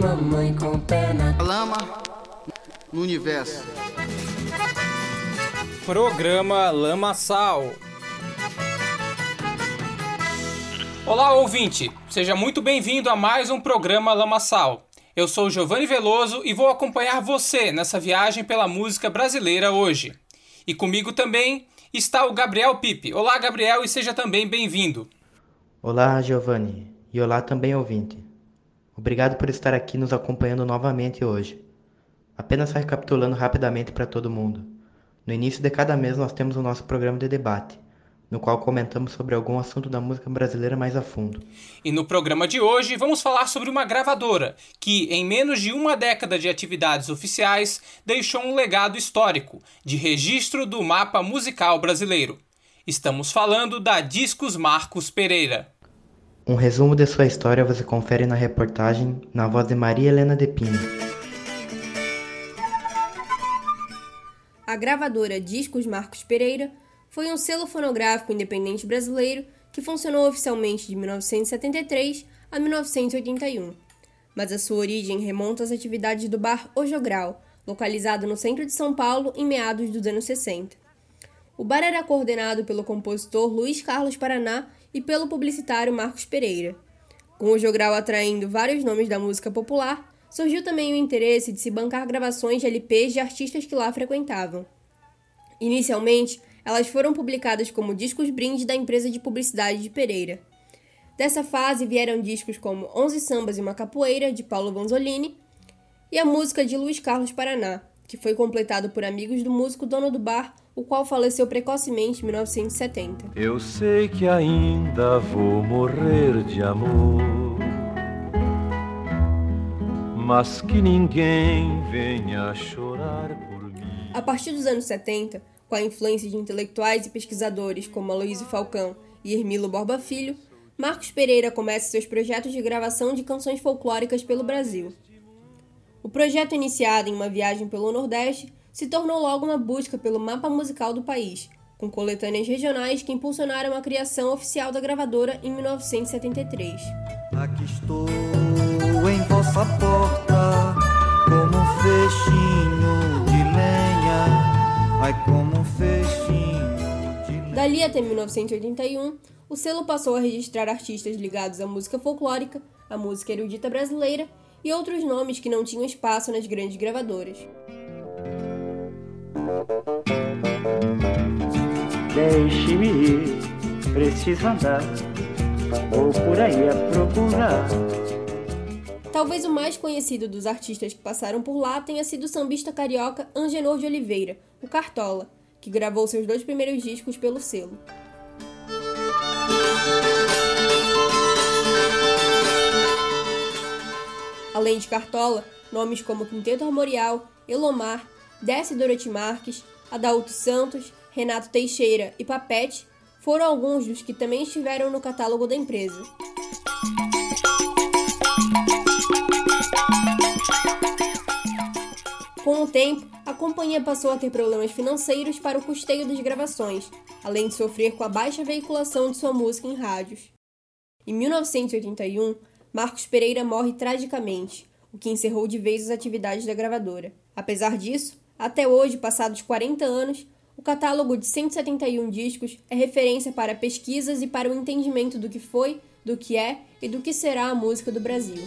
mamãe com perna. Lama no universo. Programa Lama Sal. Olá, ouvinte! Seja muito bem-vindo a mais um programa Lamaçal. Eu sou Giovanni Veloso e vou acompanhar você nessa viagem pela música brasileira hoje. E comigo também está o Gabriel Pipe. Olá, Gabriel, e seja também bem-vindo. Olá, Giovanni, e olá também, ouvinte. Obrigado por estar aqui nos acompanhando novamente hoje. Apenas recapitulando rapidamente para todo mundo. No início de cada mês nós temos o nosso programa de debate no qual comentamos sobre algum assunto da música brasileira mais a fundo. E no programa de hoje vamos falar sobre uma gravadora que, em menos de uma década de atividades oficiais, deixou um legado histórico de registro do mapa musical brasileiro. Estamos falando da Discos Marcos Pereira. Um resumo de sua história você confere na reportagem na voz de Maria Helena de Pina. A gravadora Discos Marcos Pereira foi um selo fonográfico independente brasileiro que funcionou oficialmente de 1973 a 1981, mas a sua origem remonta às atividades do bar O Jogral, localizado no centro de São Paulo em meados dos anos 60. O bar era coordenado pelo compositor Luiz Carlos Paraná e pelo publicitário Marcos Pereira. Com o Jogral atraindo vários nomes da música popular, surgiu também o interesse de se bancar gravações de LPs de artistas que lá frequentavam. Inicialmente, elas foram publicadas como discos brinde da empresa de publicidade de Pereira. Dessa fase vieram discos como Onze Sambas e uma Capoeira, de Paulo Vanzolini, e a música de Luiz Carlos Paraná, que foi completado por amigos do músico dono do bar, o qual faleceu precocemente em 1970. Eu sei que ainda vou morrer de amor, mas que ninguém venha chorar por mim. A partir dos anos 70, com a influência de intelectuais e pesquisadores como Aloysio Falcão e Hermilo Borba Filho, Marcos Pereira começa seus projetos de gravação de canções folclóricas pelo Brasil. O projeto, iniciado em uma viagem pelo Nordeste, se tornou logo uma busca pelo mapa musical do país, com coletâneas regionais que impulsionaram a criação oficial da gravadora em 1973. Aqui estou em vossa porta, como um fechinho de lenha, ai como Dali até 1981, o selo passou a registrar artistas ligados à música folclórica, à música erudita brasileira e outros nomes que não tinham espaço nas grandes gravadoras. Deixe-me ir, preciso andar, vou por aí a procurar. Talvez o mais conhecido dos artistas que passaram por lá tenha sido o sambista carioca Angenor de Oliveira, o Cartola, que gravou seus dois primeiros discos pelo selo. Além de Cartola, nomes como Quinteto Armorial, Elomar, Desce Dorothy Marques, Adalto Santos, Renato Teixeira e Papete foram alguns dos que também estiveram no catálogo da empresa. Com o tempo, a companhia passou a ter problemas financeiros para o custeio das gravações, além de sofrer com a baixa veiculação de sua música em rádios. Em 1981, Marcos Pereira morre tragicamente, o que encerrou de vez as atividades da gravadora. Apesar disso, até hoje, passados 40 anos, o catálogo de 171 discos é referência para pesquisas e para o entendimento do que foi, do que é e do que será a música do Brasil.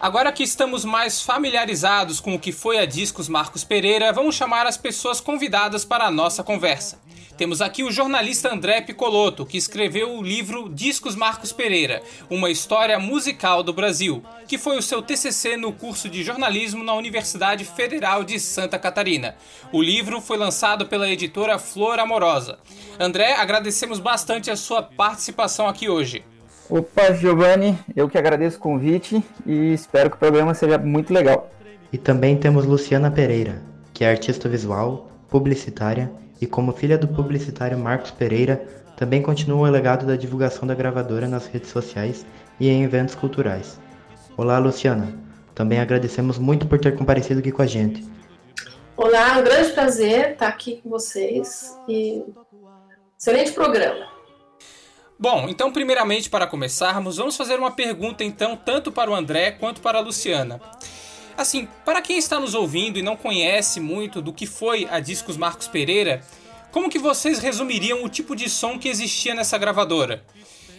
Agora que estamos mais familiarizados com o que foi a Discos Marcos Pereira, vamos chamar as pessoas convidadas para a nossa conversa. Temos aqui o jornalista André Picoloto, que escreveu o livro Discos Marcos Pereira, uma história musical do Brasil, que foi o seu TCC no curso de jornalismo na Universidade Federal de Santa Catarina. O livro foi lançado pela editora Flor Amorosa. André, agradecemos bastante a sua participação aqui hoje. Opa, Giovanni, eu que agradeço o convite e espero que o programa seja muito legal. E também temos Luciana Pereira, que é artista visual, publicitária e, como filha do publicitário Marcos Pereira, também continua o legado da divulgação da gravadora nas redes sociais e em eventos culturais. Olá, Luciana. Também agradecemos muito por ter comparecido aqui com a gente. Olá, um grande prazer estar aqui com vocês e excelente programa. Bom, então primeiramente para começarmos, vamos fazer uma pergunta então tanto para o André quanto para a Luciana. Assim, para quem está nos ouvindo e não conhece muito do que foi a Discos Marcos Pereira, como que vocês resumiriam o tipo de som que existia nessa gravadora?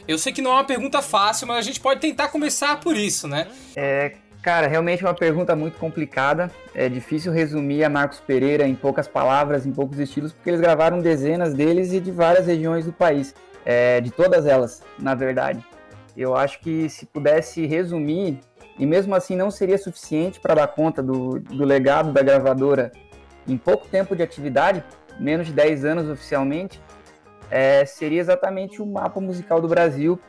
Eu sei que não é uma pergunta fácil, mas a gente pode tentar começar por isso, né? É, cara, realmente é uma pergunta muito complicada. É difícil resumir a Marcos Pereira em poucas palavras, em poucos estilos, porque eles gravaram dezenas deles e de várias regiões do país. É, de todas elas, na verdade. Eu acho que se pudesse resumir, e mesmo assim não seria suficiente para dar conta do, do legado da gravadora em pouco tempo de atividade, menos de 10 anos oficialmente, é, seria exatamente o mapa musical do Brasil,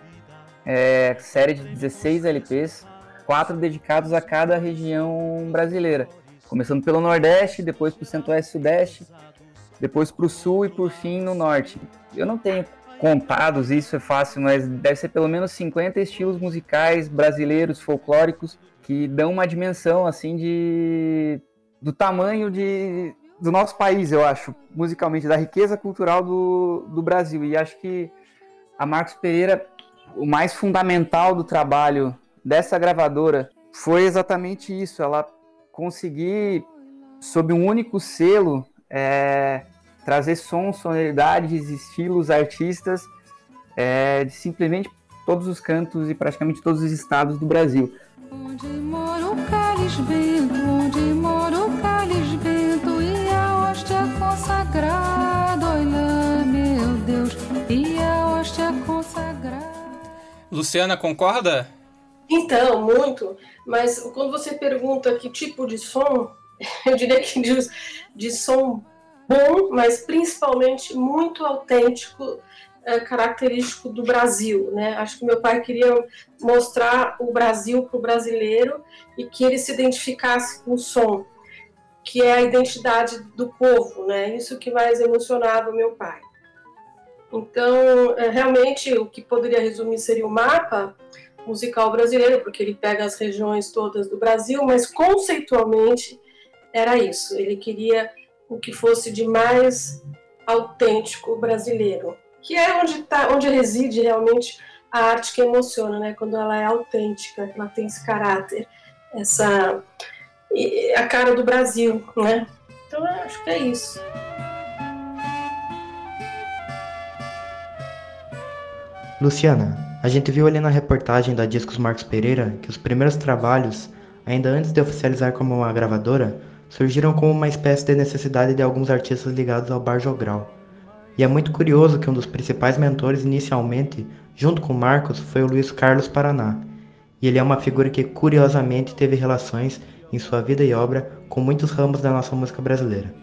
é, série de 16 LPs, quatro dedicados a cada região brasileira, começando pelo Nordeste, depois para o Centro-Oeste e Sudeste, depois para o Sul e por fim no Norte. Eu não tenho contados, isso é fácil, mas deve ser pelo menos 50 estilos musicais brasileiros, folclóricos, que dão uma dimensão assim de do tamanho de do nosso país, eu acho, musicalmente, da riqueza cultural do, do Brasil. E acho que a Marcos Pereira, o mais fundamental do trabalho dessa gravadora foi exatamente isso, ela conseguir, sob um único selo, é, trazer sons, sonoridades, estilos, artistas é, de simplesmente todos os cantos e praticamente todos os estados do Brasil. Onde mora o Calis Bento, onde mora o Calis Bento, hóstia consagrada, olha, meu Deus, e a hóstia consagrada. Luciana, concorda? Então, muito, mas quando você pergunta que tipo de som, eu diria que de, de som bom, mas principalmente muito autêntico, é, característico do Brasil, né? Acho que meu pai queria mostrar o Brasil para o brasileiro e que ele se identificasse com o som que é a identidade do povo, né? Isso que mais emocionava o meu pai. Então, é, realmente, o que poderia resumir seria o mapa musical brasileiro, porque ele pega as regiões todas do Brasil, mas conceitualmente era isso. Ele queria o que fosse de mais autêntico brasileiro, que é onde, tá, onde reside realmente a arte que emociona, né? Quando ela é autêntica, ela tem esse caráter, essa a cara do Brasil, né? Então acho que é isso. Luciana, a gente viu ali na reportagem da Discos Marcos Pereira que os primeiros trabalhos, ainda antes de oficializar como uma gravadora, surgiram como uma espécie de necessidade de alguns artistas ligados ao bar jogral. E é muito curioso que um dos principais mentores inicialmente, junto com Marcos, foi o Luiz Carlos Paraná. E ele é uma figura que curiosamente teve relações em sua vida e obra com muitos ramos da nossa música brasileira.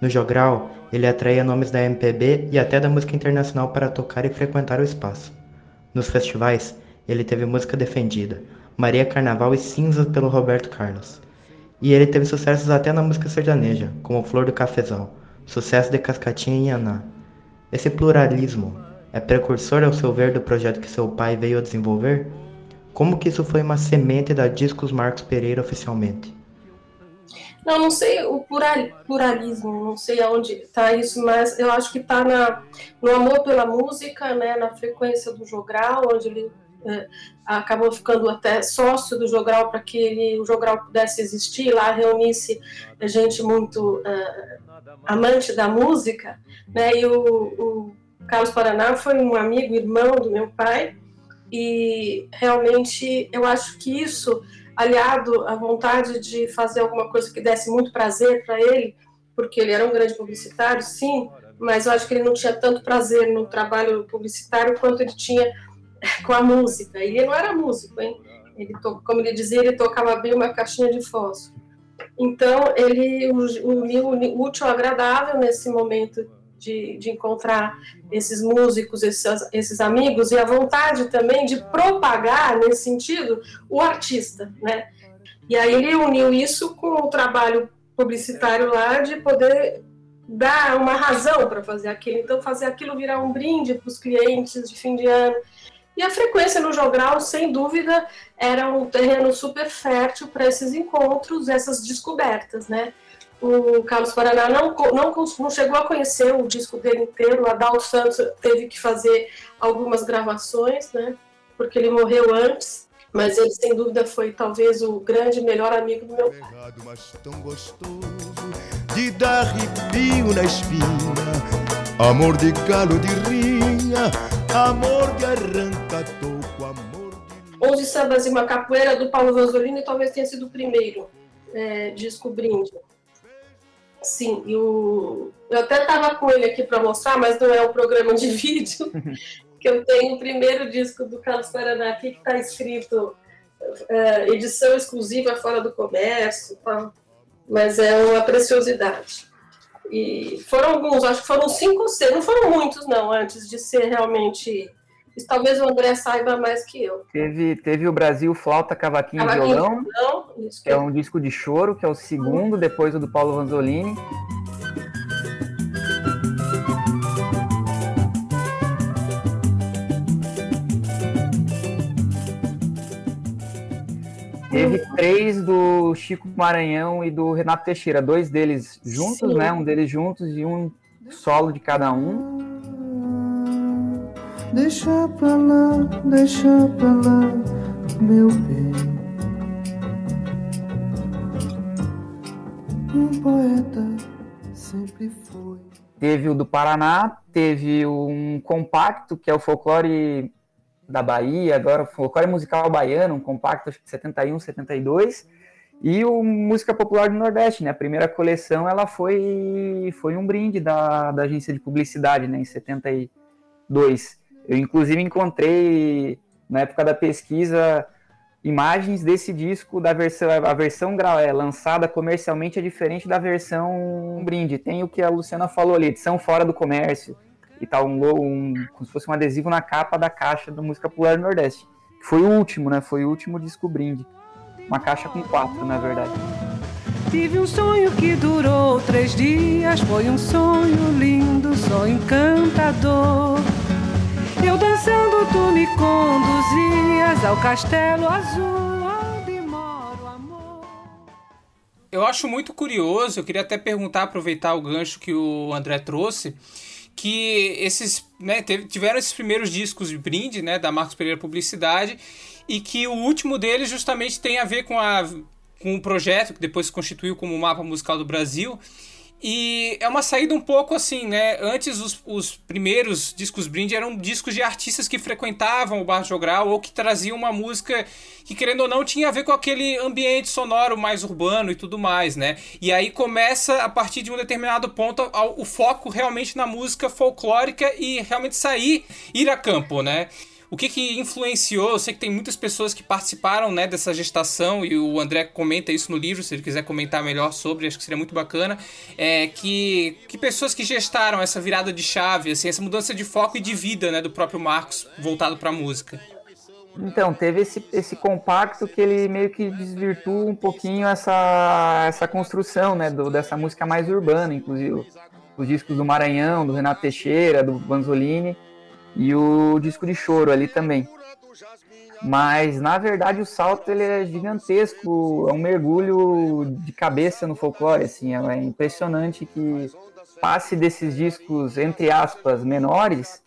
No Jogral, ele atraía nomes da MPB e até da música internacional para tocar e frequentar o espaço. Nos festivais, ele teve música defendida, Maria Carnaval e Cinzas pelo Roberto Carlos. E ele teve sucessos até na música sertaneja, como Flor do Cafezal, sucesso de Cascatinha e Ianá. Esse pluralismo é precursor ao seu ver do projeto que seu pai veio a desenvolver? Como que isso foi uma semente da Discos Marcos Pereira oficialmente? Não, não sei o plural, pluralismo, não sei aonde está isso, mas eu acho que está no amor pela música, né, na frequência do jogral, onde ele é, acabou ficando até sócio do jogral para que ele, o jogral pudesse existir, lá reunisse gente muito é, amante da música, né, e o, o Carlos Paraná foi um amigo, irmão do meu pai, e realmente eu acho que isso, aliado à vontade de fazer alguma coisa que desse muito prazer para ele, porque ele era um grande publicitário, sim, mas eu acho que ele não tinha tanto prazer no trabalho publicitário quanto ele tinha com a música. Ele não era músico, hein? Ele como ele dizia, ele tocava bem uma caixinha de fósforo. Então, ele uniu o útil agradável nesse momento de, de encontrar esses músicos, esses, esses amigos, e a vontade também de propagar, nesse sentido, o artista, né? E aí ele uniu isso com o trabalho publicitário lá de poder dar uma razão para fazer aquilo. Então, fazer aquilo virar um brinde para os clientes de fim de ano. E a frequência no Jogral, sem dúvida, era um terreno super fértil para esses encontros, essas descobertas, né? o Carlos Paraná não, não, não chegou a conhecer o disco dele inteiro. O Santos teve que fazer algumas gravações, né? Porque ele morreu antes. Mas ele, sem dúvida, foi talvez o grande melhor amigo do meu pai. Mas tão gostoso de dar na espinha, amor de galo de rinha, amor de arranca toco, amor de... Onze Sambas e uma Capoeira, do Paulo Vanzolini, talvez tenha sido o primeiro é, disco brinde. Sim, e o... eu até estava com ele aqui para mostrar, mas não é um programa de vídeo que eu tenho o primeiro disco do Carlos Paraná aqui que está escrito uh, edição exclusiva fora do comércio, tá? mas é uma preciosidade. E foram alguns, acho que foram cinco ou seis, não foram muitos não, antes de ser realmente talvez o André saiba mais que eu. Teve, teve o Brasil Flauta, Cavaquinho e Violão, violão que é um disco de choro, que é o segundo, depois o do Paulo Vanzolini. Teve três do Chico Maranhão e do Renato Teixeira, dois deles juntos, Sim. né? Um deles juntos e um solo de cada um. Deixa pra lá, deixa pra lá, meu bem. Um poeta sempre foi. Teve o do Paraná, teve um compacto que é o folclore da Bahia, agora folclore musical baiano, um compacto acho que 71, 72, e o Música Popular do Nordeste, né? A primeira coleção ela foi foi um brinde da, da agência de publicidade, né, em 72. Eu inclusive encontrei na época da pesquisa imagens desse disco da versão a versão é, lançada comercialmente é diferente da versão brinde. Tem o que a Luciana falou ali, edição fora do comércio e tal, um, um, como se fosse um adesivo na capa da caixa da música popular do Nordeste. Foi o último, né? Foi o último disco brinde. Uma caixa com quatro, na verdade. Tive um sonho que durou três dias, foi um sonho lindo, sonho encantador. Eu dançando, tu me conduzias ao castelo azul. Eu acho muito curioso, eu queria até perguntar, aproveitar o gancho que o André trouxe que esses né, tiveram esses primeiros discos de brinde né, da Marcos Pereira Publicidade e que o último deles justamente tem a ver com, a, com o projeto que depois se constituiu como o Mapa Musical do Brasil e é uma saída um pouco assim, né? Antes os, os primeiros discos brinde eram discos de artistas que frequentavam o Bar Jogral ou que traziam uma música que, querendo ou não, tinha a ver com aquele ambiente sonoro mais urbano e tudo mais, né? E aí começa, a partir de um determinado ponto, o foco realmente na música folclórica e realmente sair, ir a campo, né? O que, que influenciou? Eu sei que tem muitas pessoas que participaram né, dessa gestação, e o André comenta isso no livro, se ele quiser comentar melhor sobre, acho que seria muito bacana. É, que, que pessoas que gestaram essa virada de chave, assim, essa mudança de foco e de vida né, do próprio Marcos voltado para a música. Então, teve esse, esse compacto que ele meio que desvirtua um pouquinho essa, essa construção né, do, dessa música mais urbana, inclusive os discos do Maranhão, do Renato Teixeira, do Banzolini e o disco de choro ali também. Mas na verdade o salto ele é gigantesco, é um mergulho de cabeça no folclore, assim, é impressionante que passe desses discos entre aspas menores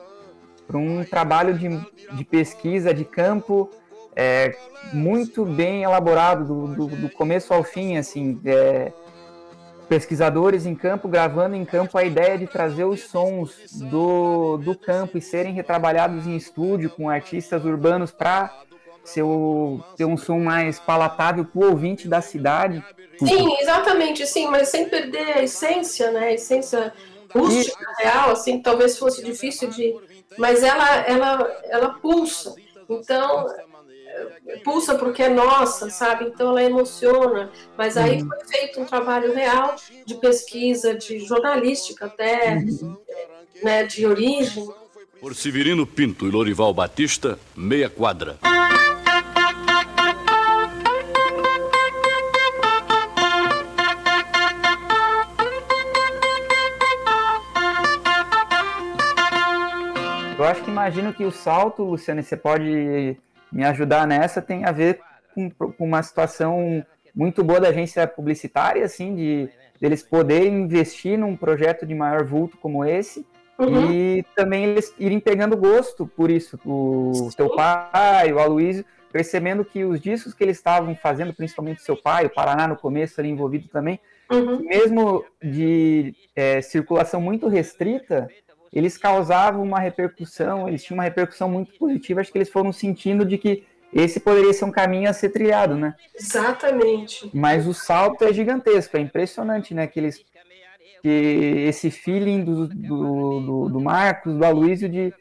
para um trabalho de, de pesquisa de campo é, muito bem elaborado do, do, do começo ao fim, assim, é, pesquisadores em campo gravando em campo a ideia de trazer os sons do, do campo e serem retrabalhados em estúdio com artistas urbanos para ter um som mais palatável para o ouvinte da cidade. Sim, exatamente, sim, mas sem perder a essência, né? A essência rústica, real, assim, talvez fosse difícil de. Mas ela, ela, ela pulsa. Então, pulsa porque é nossa, sabe? Então ela emociona. Mas aí uhum. foi feito um trabalho real de pesquisa, de jornalística até, uhum. né, de origem. Por Severino Pinto e Lorival Batista, meia quadra. Eu acho que imagino que o salto, Luciano, você pode me ajudar nessa tem a ver com, com uma situação muito boa da agência publicitária, assim, de eles poderem investir num projeto de maior vulto como esse uhum. e também eles irem pegando gosto por isso. O Sim. teu pai, o Aloysio, percebendo que os discos que eles estavam fazendo, principalmente seu pai, o Paraná no começo ali envolvido também, uhum. mesmo de é, circulação muito restrita, eles causavam uma repercussão, eles tinham uma repercussão muito positiva, acho que eles foram sentindo de que esse poderia ser um caminho a ser trilhado, né? Exatamente. Mas o salto é gigantesco, é impressionante, né? Que, eles, que esse feeling do, do, do, do Marcos, do Aloysio, de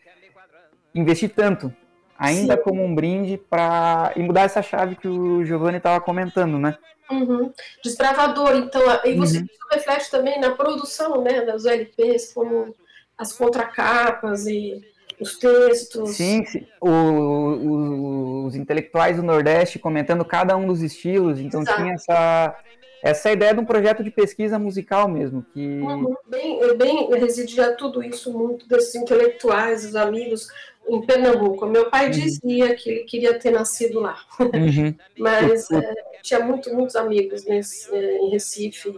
investir tanto, ainda Sim. como um brinde para e mudar essa chave que o Giovanni estava comentando, né? Uhum. Desbravador, então, e você uhum. reflete também na produção, né, das LPs, como as contracapas e os textos. Sim, sim. O, o, os intelectuais do Nordeste comentando cada um dos estilos, então Exato. tinha essa, essa ideia de um projeto de pesquisa musical mesmo. Que... Uhum. Bem, bem, residia tudo isso muito desses intelectuais, os amigos em Pernambuco. Meu pai uhum. dizia que ele queria ter nascido lá, uhum. mas é, tinha muito, muitos amigos nesse, é, em Recife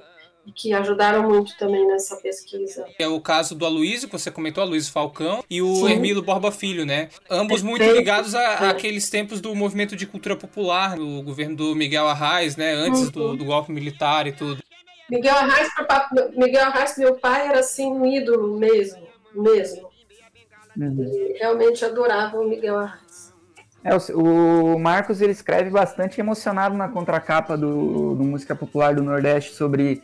que ajudaram muito também nessa pesquisa. É o caso do Aloysio, que você comentou, Aloysio Falcão, e o Sim. Hermilo Borba Filho, né? Ambos muito ligados a, àqueles tempos do movimento de cultura popular, do governo do Miguel Arraes, né? Antes uhum. do, do golpe militar e tudo. Miguel Arraes, Miguel Arraes, meu pai, era assim um ídolo mesmo, mesmo. Uhum. Realmente adorava o Miguel Arraes. É, o, o, Marcos ele escreve bastante emocionado na contracapa do, do Música Popular do Nordeste sobre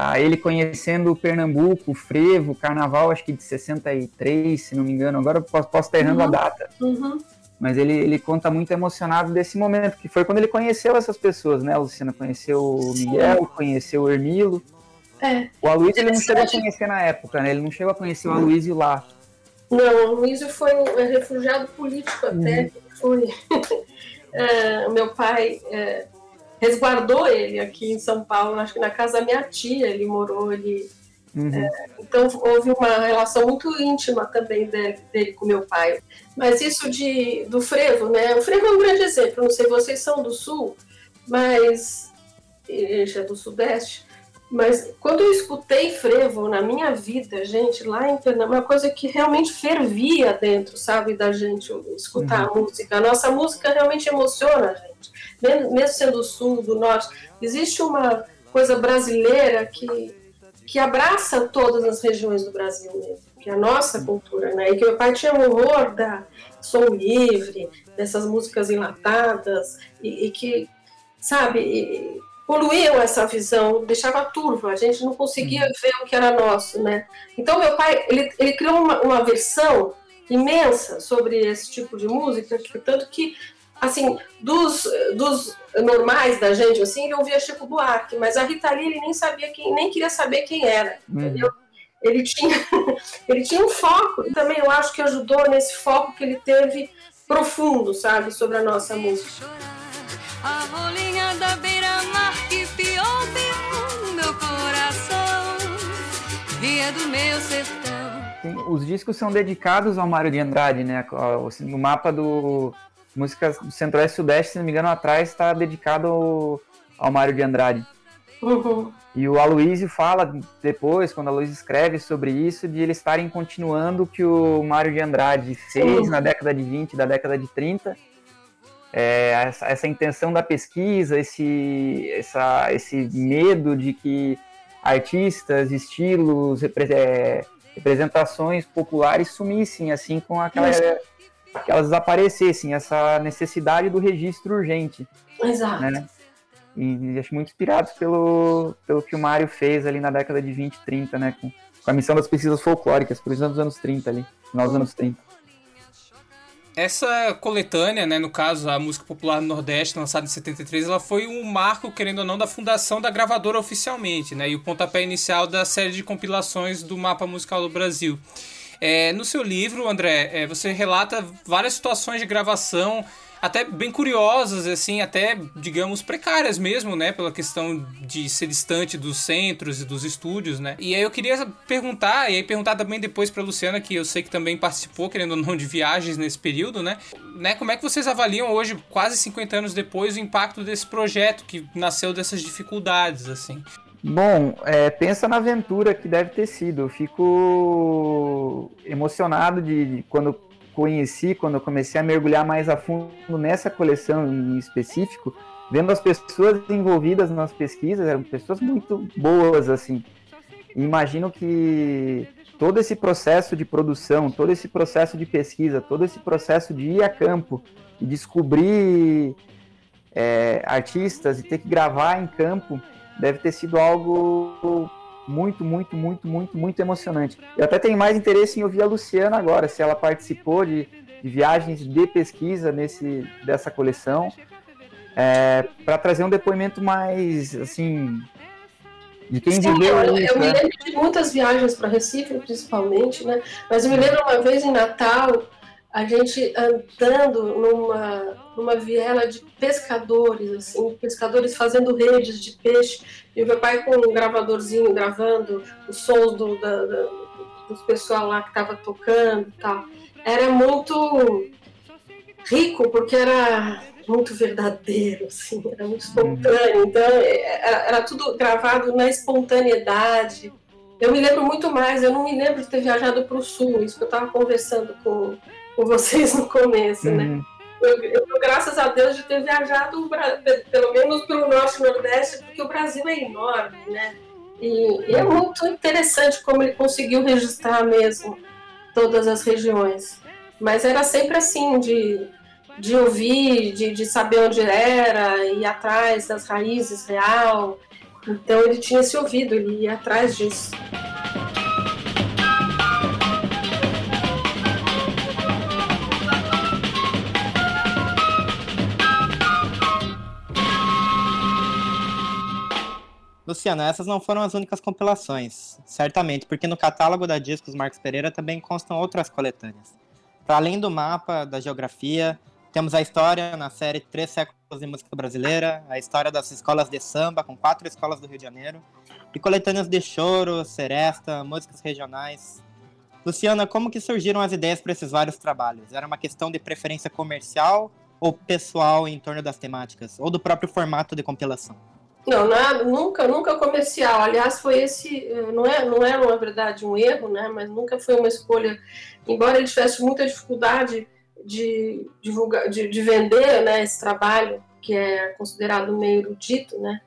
a ele conhecendo o Pernambuco, o frevo, carnaval, acho que de 63, se não me engano, agora eu posso, posso estar errando uhum. a data. Uhum. Mas ele, ele conta muito emocionado desse momento, que foi quando ele conheceu essas pessoas, né, Luciana? Conheceu o Miguel, conheceu o Ermilo. É. O Aloysio ele não chegou a conhecer na época, né? Ele não chegou a conhecer o Aloysio lá. Não, o Aloysio foi um é refugiado político até, uhum. foi... é, meu pai... É resguardou ele aqui em São Paulo, acho que na casa da minha tia ele morou ali. Uhum. É, então houve uma relação muito íntima também dele, dele, com meu pai. Mas isso de, do frevo, né? O frevo é um grande exemplo. Não sei, vocês são do sul, mas já é do sudeste. Mas quando eu escutei frevo na minha vida, gente, lá em Pernambuco, uma coisa que realmente fervia dentro, sabe, da gente escutar uhum. a música. A nossa música realmente emociona a gente mesmo sendo do sul, do norte, existe uma coisa brasileira que, que abraça todas as regiões do Brasil mesmo, que é a nossa cultura, né? E que meu pai tinha um horror da som livre, dessas músicas enlatadas, e, e que, sabe, e, poluíam essa visão, deixava turva, a gente não conseguia uhum. ver o que era nosso, né? Então meu pai, ele, ele criou uma, uma versão imensa sobre esse tipo de música, tanto que assim, dos, dos normais da gente, assim, ele ouvia Chico Buarque, mas a Rita Lee ele nem sabia quem, nem queria saber quem era, uhum. entendeu? Ele tinha, ele tinha um foco, e também eu acho que ajudou nesse foco que ele teve profundo, sabe, sobre a nossa música. A rolinha da beira-mar que piou, piou meu coração, via do meu sertão. Os discos são dedicados ao Mário de Andrade, né? No mapa do música do Centro-Oeste e Sudeste, se não me engano, atrás está dedicado ao, ao Mário de Andrade. Uhum. E o Aloysio fala depois, quando a Aloysio escreve sobre isso, de eles estarem continuando o que o Mário de Andrade fez Sim. na década de 20, da década de 30. É, essa, essa, intenção da pesquisa, esse, essa, esse medo de que artistas, estilos, repre, é, representações populares sumissem assim com aquela que elas desaparecessem, essa necessidade do registro urgente. Exato. Né? E, e acho muito inspirados pelo, pelo que o Mário fez ali na década de 20, 30, né? Com, com a missão das pesquisas folclóricas, por exemplo, nos anos 30 ali, final dos anos 30. Essa coletânea, né, no caso a música popular Nordeste, lançada em 73, ela foi um marco, querendo ou não, da fundação da gravadora oficialmente, né, e o pontapé inicial da série de compilações do mapa musical do Brasil. É, no seu livro, André, é, você relata várias situações de gravação até bem curiosas, assim, até, digamos, precárias mesmo, né? Pela questão de ser distante dos centros e dos estúdios, né? E aí eu queria perguntar, e aí perguntar também depois pra Luciana, que eu sei que também participou, querendo ou não, de viagens nesse período, né? né? Como é que vocês avaliam hoje, quase 50 anos depois, o impacto desse projeto que nasceu dessas dificuldades, assim? Bom, é, pensa na aventura que deve ter sido. Eu fico emocionado de, de quando conheci, quando eu comecei a mergulhar mais a fundo nessa coleção em específico, vendo as pessoas envolvidas nas pesquisas, eram pessoas muito boas, assim. Imagino que todo esse processo de produção, todo esse processo de pesquisa, todo esse processo de ir a campo e descobrir é, artistas e ter que gravar em campo deve ter sido algo muito, muito, muito, muito, muito emocionante. Eu até tenho mais interesse em ouvir a Luciana agora, se ela participou de, de viagens de pesquisa nesse dessa coleção, é, para trazer um depoimento mais, assim, de quem Sim, viveu eu, isso, eu me né? lembro de muitas viagens para Recife, principalmente, né? Mas eu me lembro uma vez em Natal, a gente andando numa, numa viela de pescadores, assim, pescadores fazendo redes de peixe, e o meu pai com um gravadorzinho gravando os sons do, da, da, dos pessoal lá que estava tocando e tal. Era muito rico, porque era muito verdadeiro, assim, era muito espontâneo. Então, era, era tudo gravado na espontaneidade. Eu me lembro muito mais, eu não me lembro de ter viajado para o sul, isso que eu estava conversando com, com vocês no começo, né? Eu, eu graças a Deus de ter viajado pelo menos pelo norte e nordeste, porque o Brasil é enorme, né? E, e é muito interessante como ele conseguiu registrar mesmo todas as regiões. Mas era sempre assim, de, de ouvir, de, de saber onde era, ir atrás das raízes real. Então ele tinha esse ouvido, ele ia atrás disso. Luciano, essas não foram as únicas compilações, certamente, porque no catálogo da Discos Marcos Pereira também constam outras coletâneas. Para além do mapa da geografia, temos a história na série Três Séculos de Música Brasileira, a história das escolas de samba, com quatro escolas do Rio de Janeiro, e coletâneas de choro, seresta, músicas regionais. Luciana, como que surgiram as ideias para esses vários trabalhos? Era uma questão de preferência comercial ou pessoal em torno das temáticas, ou do próprio formato de compilação? Não, nada, nunca, nunca comercial. Aliás, foi esse, eh, não é, não é na verdade um erro, né? Mas nunca foi uma escolha. Embora ele tivesse muita dificuldade de divulgar, de, de vender, né? Esse trabalho que é considerado meio erudito, né?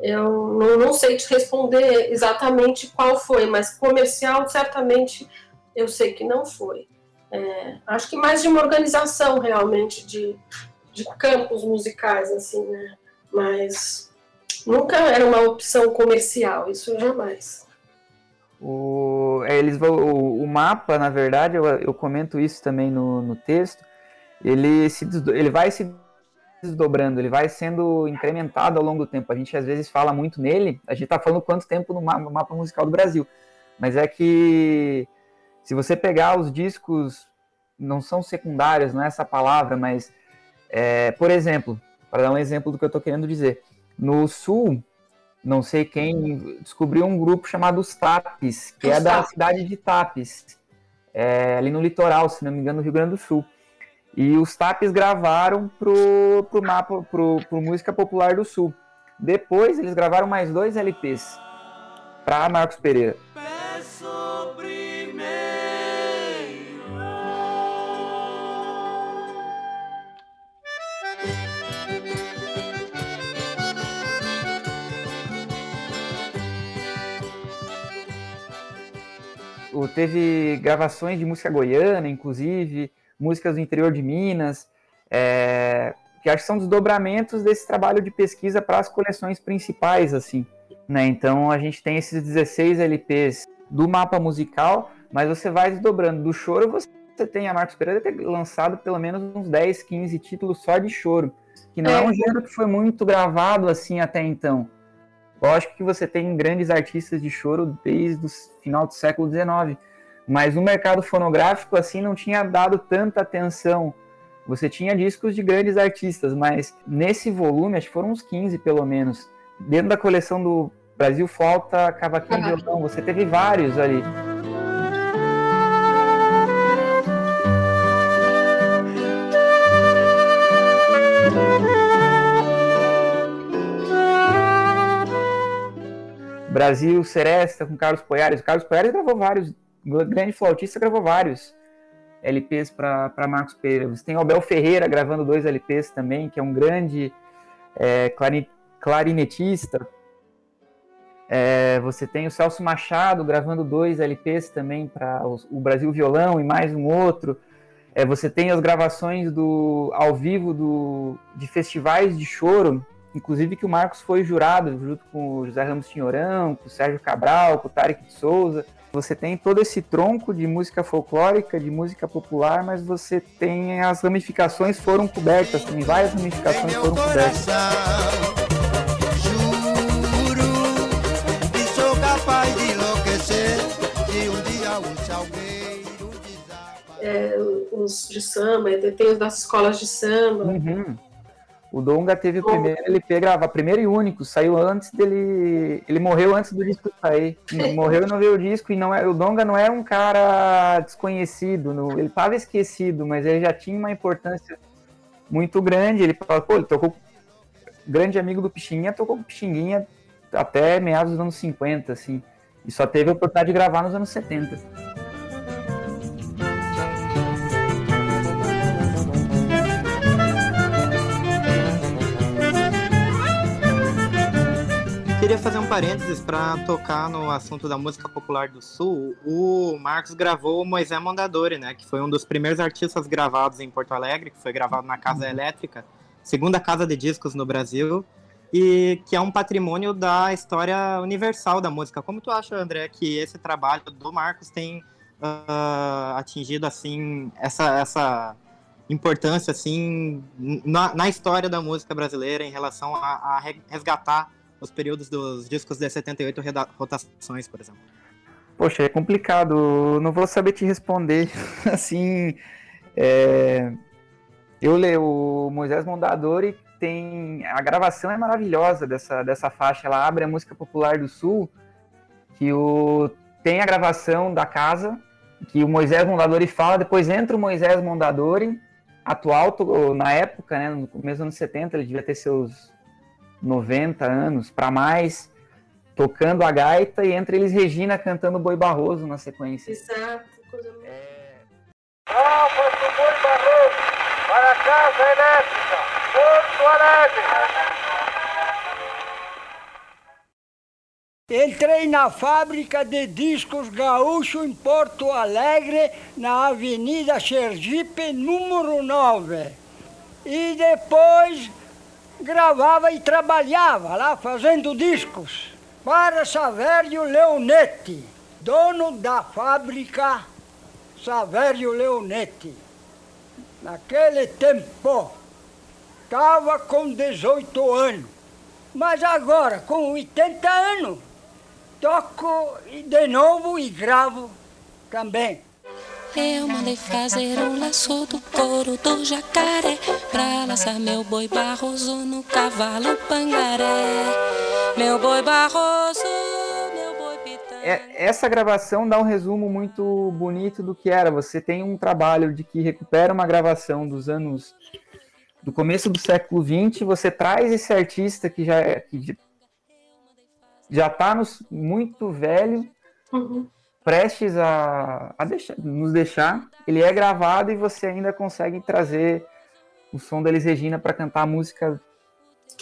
Eu não, não sei te responder exatamente qual foi, mas comercial certamente eu sei que não foi. É, acho que mais de uma organização realmente de, de campos musicais, assim, né? Mas nunca era uma opção comercial, isso jamais. O, é, eles vão, o, o mapa, na verdade, eu, eu comento isso também no, no texto, ele, se, ele vai se desdobrando, ele vai sendo incrementado ao longo do tempo. A gente às vezes fala muito nele, a gente está falando quanto tempo no ma- no mapa musical do Brasil, mas é que se você pegar os discos, não são secundários, não é essa palavra, mas, é, por exemplo, para dar um exemplo do que eu estou querendo dizer, no Sul, não sei quem descobriu um grupo chamado Os Tapes, que Os é da Tapes. cidade de Tapes, é, ali no litoral, se não me engano, no Rio Grande do Sul. E os Tapes gravaram pro, pro mapa, pro, pro Música Popular do Sul. Depois eles gravaram mais dois LPs para Marcos Pereira. Teve gravações de música goiana, inclusive, músicas do interior de Minas, é, que acho que são desdobramentos desse trabalho de pesquisa para as coleções principais, assim. Né? Então a gente tem esses 16 LPs do mapa musical, mas você vai desdobrando. Do choro você tem a Marcos Pereira ter lançado pelo menos uns 10, 15 títulos só de choro, que não é, É. um gênero que foi muito gravado assim até então. Lógico que você tem grandes artistas de choro desde o final do século XIX, mas o mercado fonográfico assim não tinha dado tanta atenção. Você tinha discos de grandes artistas, mas nesse volume, acho que foram uns 15 pelo menos. Dentro da coleção do Brasil Falta Cavaquinho e. Violão, você teve vários ali. Brasil Seresta com Carlos Poiares. O Carlos Poiares gravou vários, grande flautista, gravou vários LPs para Marcos Pereira. Você tem o Abel Ferreira gravando dois LPs também, que é um grande é, clarinetista. É, você tem o Celso Machado gravando dois LPs também para o Brasil Violão e mais um outro. É, você tem as gravações do ao vivo do, de festivais de choro, inclusive que o Marcos foi jurado junto com o José Ramos Tinhorão, com o Sérgio Cabral, com o Tarek de Souza. Você tem todo esse tronco de música folclórica, de música popular, mas você tem as ramificações foram cobertas, tem várias ramificações foram cobertas. É, os de samba, tem os das escolas de samba. Uhum. O Donga teve o primeiro LP gravar, primeiro e único, saiu antes dele. Ele morreu antes do disco sair. morreu e não veio o disco. E não é, o Donga não é um cara desconhecido. No, ele estava esquecido, mas ele já tinha uma importância muito grande. Ele falou, pô, ele tocou. Grande amigo do Pixinguinha, tocou com Pixinguinha até meados dos anos 50, assim. E só teve a oportunidade de gravar nos anos 70. Queria fazer um parênteses para tocar no assunto da música popular do Sul. O Marcos gravou o Moisés Mondadori, né? Que foi um dos primeiros artistas gravados em Porto Alegre, que foi gravado na Casa Elétrica, segunda casa de discos no Brasil, e que é um patrimônio da história universal da música. Como tu acha, André, que esse trabalho do Marcos tem uh, atingido assim essa essa importância assim na, na, história da música brasileira em relação a, a resgatar os períodos dos discos de 78 rotações, por exemplo? Poxa, é complicado. Não vou saber te responder. assim, é... eu leio o Moisés Mondadori tem a gravação é maravilhosa dessa, dessa faixa. Ela abre a música popular do Sul, que o tem a gravação da casa que o Moisés Mondadori fala. Depois entra o Moisés Mondadori atual na época, né, no começo dos anos 70, ele devia ter seus 90 anos para mais, tocando a gaita e entre eles Regina cantando Boi Barroso na sequência. Exato, coisa é... Palmas do Boi Barroso para a Casa Elétrica, Porto Alegre. Entrei na fábrica de discos gaúcho em Porto Alegre, na Avenida Sergipe, número 9. E depois gravava e trabalhava lá fazendo discos para Savério Leonetti, dono da fábrica Savério Leonetti. Naquele tempo, estava com 18 anos, mas agora, com 80 anos, toco de novo e gravo também. Eu mandei fazer um laço do couro do jacaré Pra laçar meu boi barroso no cavalo pangaré. Meu boi barroso, meu boi pitanga. É, Essa gravação dá um resumo muito bonito do que era. Você tem um trabalho de que recupera uma gravação dos anos do começo do século XX Você traz esse artista que já, é, que já tá nos, muito velho uhum prestes a, a deixar, nos deixar, ele é gravado e você ainda consegue trazer o som da Elis Regina para cantar a música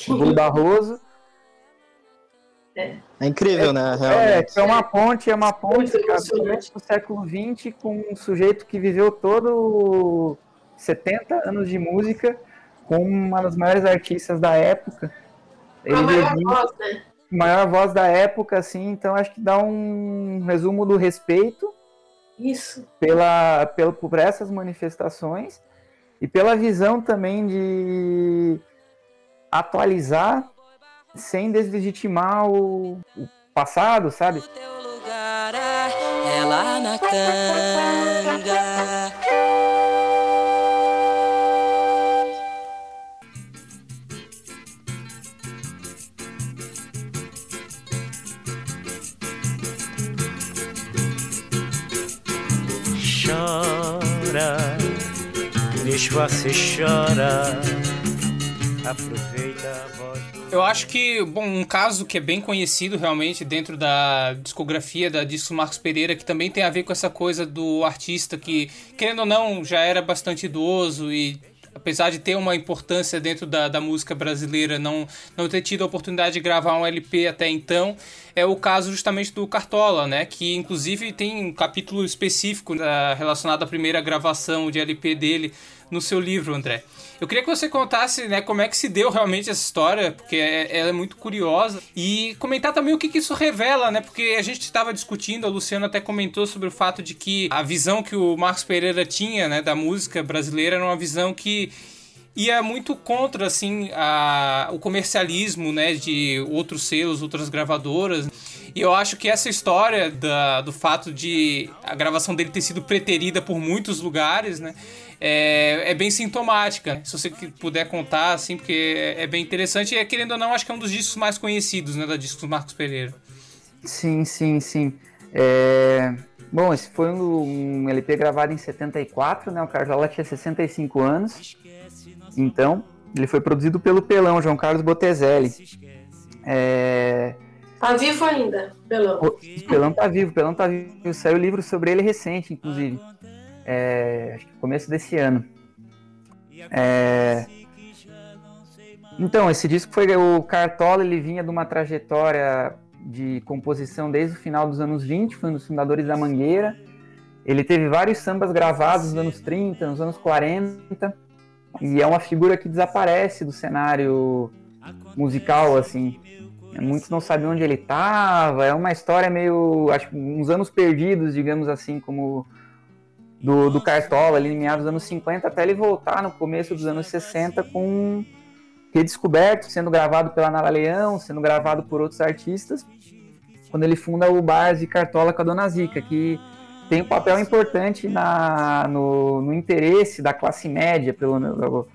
do Barroso. É. é incrível, né? É, Realmente. É, é uma ponte, é uma ponte do século XX com um sujeito que viveu todo 70 anos de música com uma das maiores artistas da época. Ele a maior voz, né? Maior voz da época, assim, então acho que dá um resumo do respeito. Isso. Pela, pela, por essas manifestações e pela visão também de atualizar sem deslegitimar o, o passado, sabe? O teu lugar é, é lá na canga. Você chora, aproveita a voz. Eu acho que, bom, um caso que é bem conhecido realmente dentro da discografia da Disco Marcos Pereira, que também tem a ver com essa coisa do artista que, querendo ou não, já era bastante idoso e apesar de ter uma importância dentro da, da música brasileira, não, não ter tido a oportunidade de gravar um LP até então, é o caso justamente do Cartola, né? Que inclusive tem um capítulo específico uh, relacionado à primeira gravação de LP dele no seu livro, André. Eu queria que você contasse, né, como é que se deu realmente essa história, porque é, ela é muito curiosa, e comentar também o que, que isso revela, né, porque a gente estava discutindo, a Luciana até comentou sobre o fato de que a visão que o Marcos Pereira tinha, né, da música brasileira era uma visão que ia muito contra assim a, o comercialismo né de outros selos outras gravadoras e eu acho que essa história da, do fato de a gravação dele ter sido preterida por muitos lugares né é, é bem sintomática. Se você puder contar, assim, porque é, bem interessante. E, querendo ou não, acho que é um dos discos mais conhecidos, né, da discos Marcos Pereira. Sim, sim, sim. É... Bom, esse foi um, um, LP gravado em 74, né? O Carlos tinha 65 anos. Então, ele foi produzido pelo Pelão, João Carlos Botezelli. É... Tá vivo ainda, Pelão. O Pelão tá vivo, Pelão tá vivo. Saiu livro sobre ele recente, inclusive é, acho que começo desse ano. É, então, esse disco foi o Cartola, ele vinha de uma trajetória de composição desde o final dos anos 20, foi um dos fundadores da Mangueira. Ele teve vários sambas gravados nos anos 30, nos anos 40, e é uma figura que desaparece do cenário musical, assim. Muitos não sabem onde ele estava, é uma história meio, acho uns anos perdidos, digamos assim, como do, do Cartola, ali em meados dos anos 50, até ele voltar no começo dos anos 60 com redescoberto, sendo gravado pela Nara Leão, sendo gravado por outros artistas, quando ele funda o Bar de Cartola com a Dona Zica, que tem um papel importante na, no, no interesse da classe média, pelo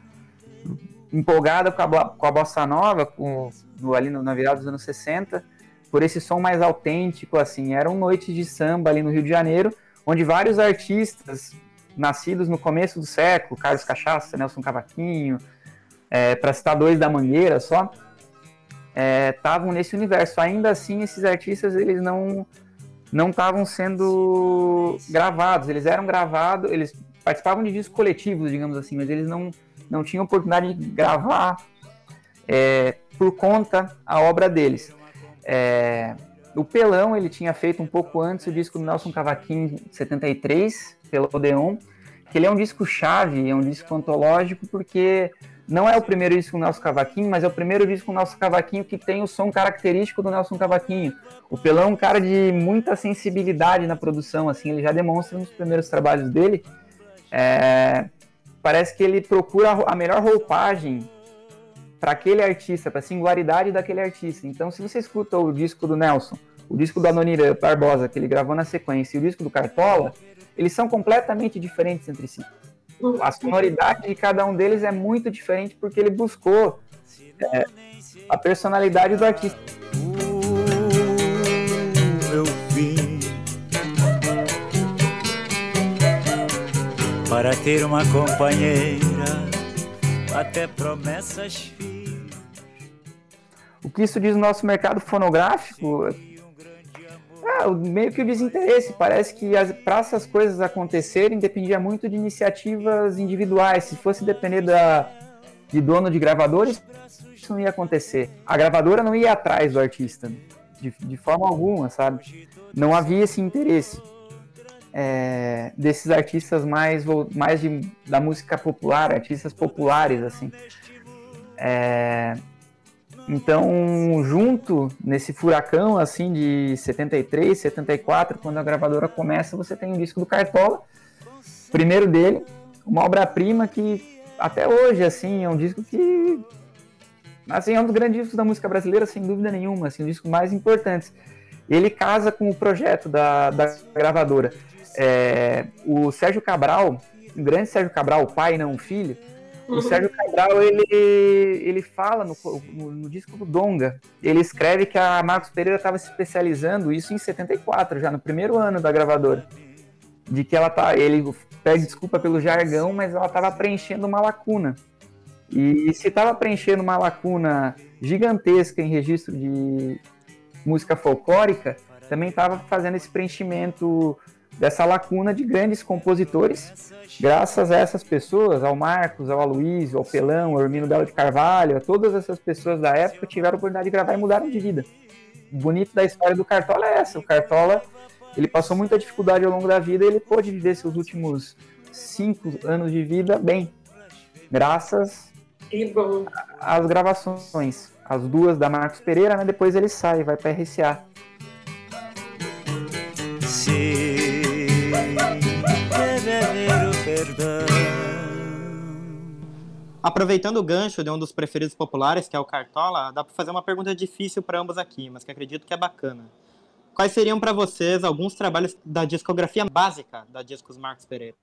empolgada com a, com a bossa nova, com, no, ali no, na virada dos anos 60, por esse som mais autêntico, assim, eram noites de samba ali no Rio de Janeiro, onde vários artistas nascidos no começo do século, Carlos Cachaça, Nelson Cavaquinho, é, para citar dois da Mangueira só, estavam é, nesse universo. Ainda assim, esses artistas eles não não estavam sendo gravados, eles eram gravados, eles participavam de discos coletivos, digamos assim, mas eles não, não tinham oportunidade de gravar é, por conta a obra deles. É, o Pelão, ele tinha feito um pouco antes o disco do Nelson Cavaquinho, 73, pelo Odeon, que ele é um disco chave, é um disco antológico, porque não é o primeiro disco do Nelson Cavaquinho, mas é o primeiro disco do Nelson Cavaquinho que tem o som característico do Nelson Cavaquinho. O Pelão é um cara de muita sensibilidade na produção, assim, ele já demonstra nos primeiros trabalhos dele. É, parece que ele procura a melhor roupagem para aquele artista, para a singularidade daquele artista. Então, se você escuta o disco do Nelson, o disco do Anonira Barbosa, que ele gravou na sequência, e o disco do Cartola, eles são completamente diferentes entre si. A sonoridade de cada um deles é muito diferente porque ele buscou é, a personalidade do artista. Eu vim para ter uma companheira, até promessas o que isso diz no nosso mercado fonográfico? É, meio que o desinteresse. Parece que para essas coisas acontecerem dependia muito de iniciativas individuais. Se fosse depender da, de dono de gravadores, isso não ia acontecer. A gravadora não ia atrás do artista, de, de forma alguma, sabe? Não havia esse interesse. É, desses artistas mais, mais de, da música popular, artistas populares, assim. É, então, junto nesse furacão assim de 73, 74, quando a gravadora começa, você tem o disco do Cartola, primeiro dele, uma obra-prima que até hoje assim é um disco que assim é um dos grandes discos da música brasileira sem dúvida nenhuma, assim, um dos discos mais importantes. Ele casa com o projeto da, da gravadora. É, o Sérgio Cabral, o grande Sérgio Cabral, o pai não o filho, o Sérgio Cabral, ele, ele fala no, no, no, disco do Donga, ele escreve que a Marcos Pereira estava se especializando, isso em 74, já no primeiro ano da gravadora. De que ela tá. Ele pede desculpa pelo jargão, mas ela estava preenchendo uma lacuna. E se estava preenchendo uma lacuna gigantesca em registro de música folclórica, também estava fazendo esse preenchimento dessa lacuna de grandes compositores, graças a essas pessoas, ao Marcos, ao Aloysio, ao Pelão, ao Hermino Belo de Carvalho, a todas essas pessoas da época tiveram a oportunidade de gravar e mudaram de vida. O bonito da história do Cartola é essa, o Cartola ele passou muita dificuldade ao longo da vida e ele pôde viver seus últimos cinco anos de vida bem, graças às gravações. As duas da Marcos Pereira, né? depois ele sai, vai para RCA. Aproveitando o gancho de um dos preferidos populares, que é o Cartola, dá para fazer uma pergunta difícil para ambos aqui, mas que acredito que é bacana. Quais seriam para vocês alguns trabalhos da discografia básica da Discos Marcos Pereira?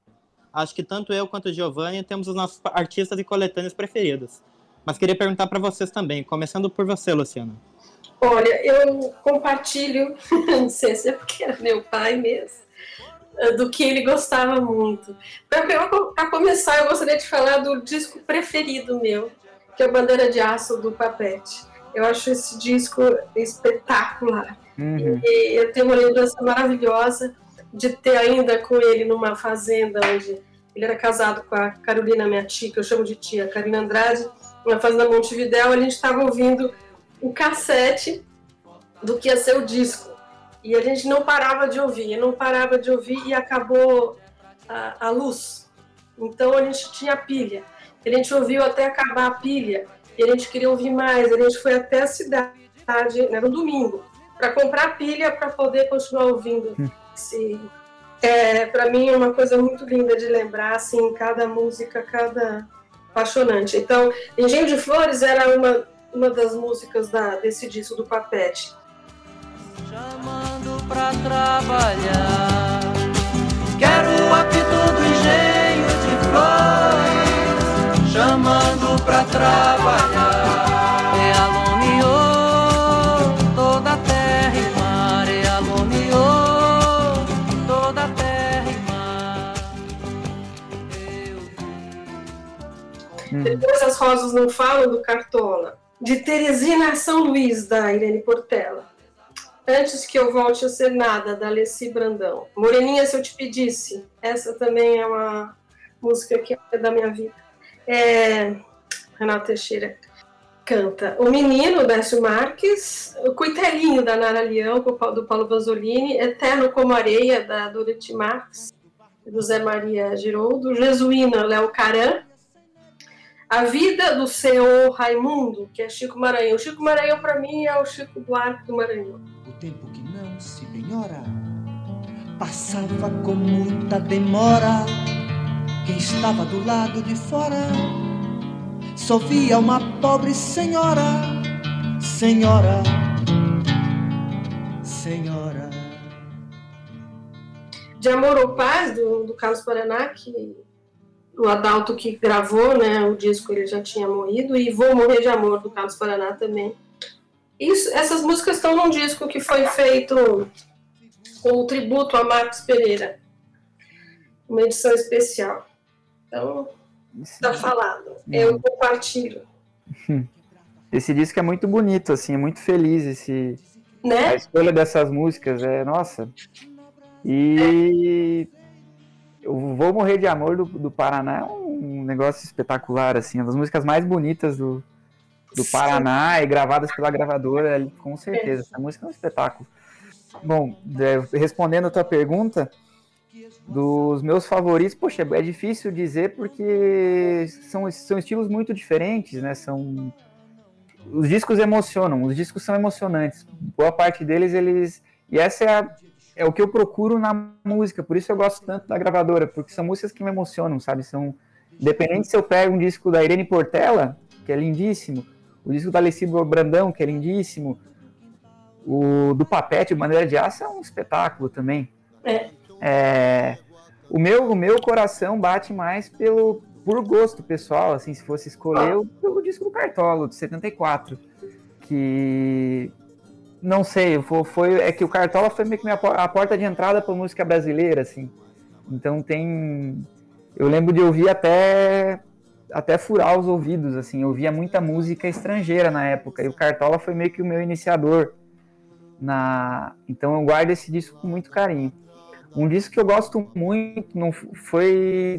Acho que tanto eu quanto o Giovanni temos os nossos artistas e coletâneos preferidos. Mas queria perguntar para vocês também, começando por você, Luciana. Olha, eu compartilho, não sei se é porque era meu pai mesmo, do que ele gostava muito. Para começar, eu gostaria de falar do disco preferido meu, que é o Bandeira de Aço do Papete. Eu acho esse disco espetacular. Uhum. E eu tenho uma lembrança maravilhosa de ter ainda com ele numa fazenda onde ele era casado com a Carolina, minha tia, que eu chamo de tia, Carolina Andrade, uma fazenda Montevidéu, a gente estava ouvindo o cassete do que ia ser o disco. E a gente não parava de ouvir, não parava de ouvir e acabou a, a luz. Então a gente tinha pilha. A gente ouviu até acabar a pilha e a gente queria ouvir mais. A gente foi até a cidade, era um domingo, para comprar pilha para poder continuar ouvindo. Hum. Esse, é, para mim é uma coisa muito linda de lembrar, assim, cada música, cada apaixonante. Então, Engenho de Flores era uma, uma das músicas da, desse disco do Papete. Chamando pra trabalhar, quero o apito do engenho de flores, chamando pra trabalhar. Uhum. Depois as rosas não falam do Cartola. De Teresina a São Luís, da Irene Portela. Antes que eu volte a ser nada, da Alessi Brandão. Moreninha, se eu te pedisse. Essa também é uma música que é da minha vida. É... Renato Teixeira canta O Menino, Décio Marques, O Cuitelinho, da Nara Leão, do Paulo Vanzolini, Eterno como Areia, da Dorothy Marques, do Zé Maria Giroldo, Jesuína, Léo Caran, a vida do senhor Raimundo, que é Chico Maranhão. Chico Maranhão, para mim, é o Chico Buarque do Maranhão. O tempo que não se penhora passava com muita demora. Quem estava do lado de fora só via uma pobre senhora, senhora, senhora. De Amor ou Paz, do, do Carlos Paraná, que o Adalto que gravou, né, o disco ele já tinha morrido, e Vou Morrer de Amor, do Carlos Paraná também. Isso, essas músicas estão num disco que foi feito com o tributo a Marcos Pereira, uma edição especial. Então, está falado. Eu compartilho. Esse disco é muito bonito, assim, é muito feliz esse né? a escolha dessas músicas, é nossa. E é eu Vou Morrer de Amor do, do Paraná é um negócio espetacular, assim, uma das músicas mais bonitas do, do Paraná e gravadas pela gravadora, com certeza. Essa música é um espetáculo. Bom, respondendo a tua pergunta, dos meus favoritos, poxa, é difícil dizer porque são, são estilos muito diferentes, né? São os discos emocionam, os discos são emocionantes. Boa parte deles eles e essa é a é o que eu procuro na música, por isso eu gosto tanto da gravadora, porque são músicas que me emocionam, sabe? São independente se eu pego um disco da Irene Portela, que é lindíssimo, o disco da Alessandro Brandão, que é lindíssimo, o do Papete, Maneira de Aço é um espetáculo também. É. é. o meu o meu coração bate mais pelo por gosto pessoal, assim, se fosse escolher, ah. pelo disco do Cartolo, de 74, que não sei, foi, foi, é que o Cartola foi meio que minha, a porta de entrada para música brasileira, assim. Então tem. Eu lembro de ouvir até até furar os ouvidos, assim, eu ouvia muita música estrangeira na época, e o Cartola foi meio que o meu iniciador na, então eu guardo esse disco com muito carinho. Um disco que eu gosto muito, não foi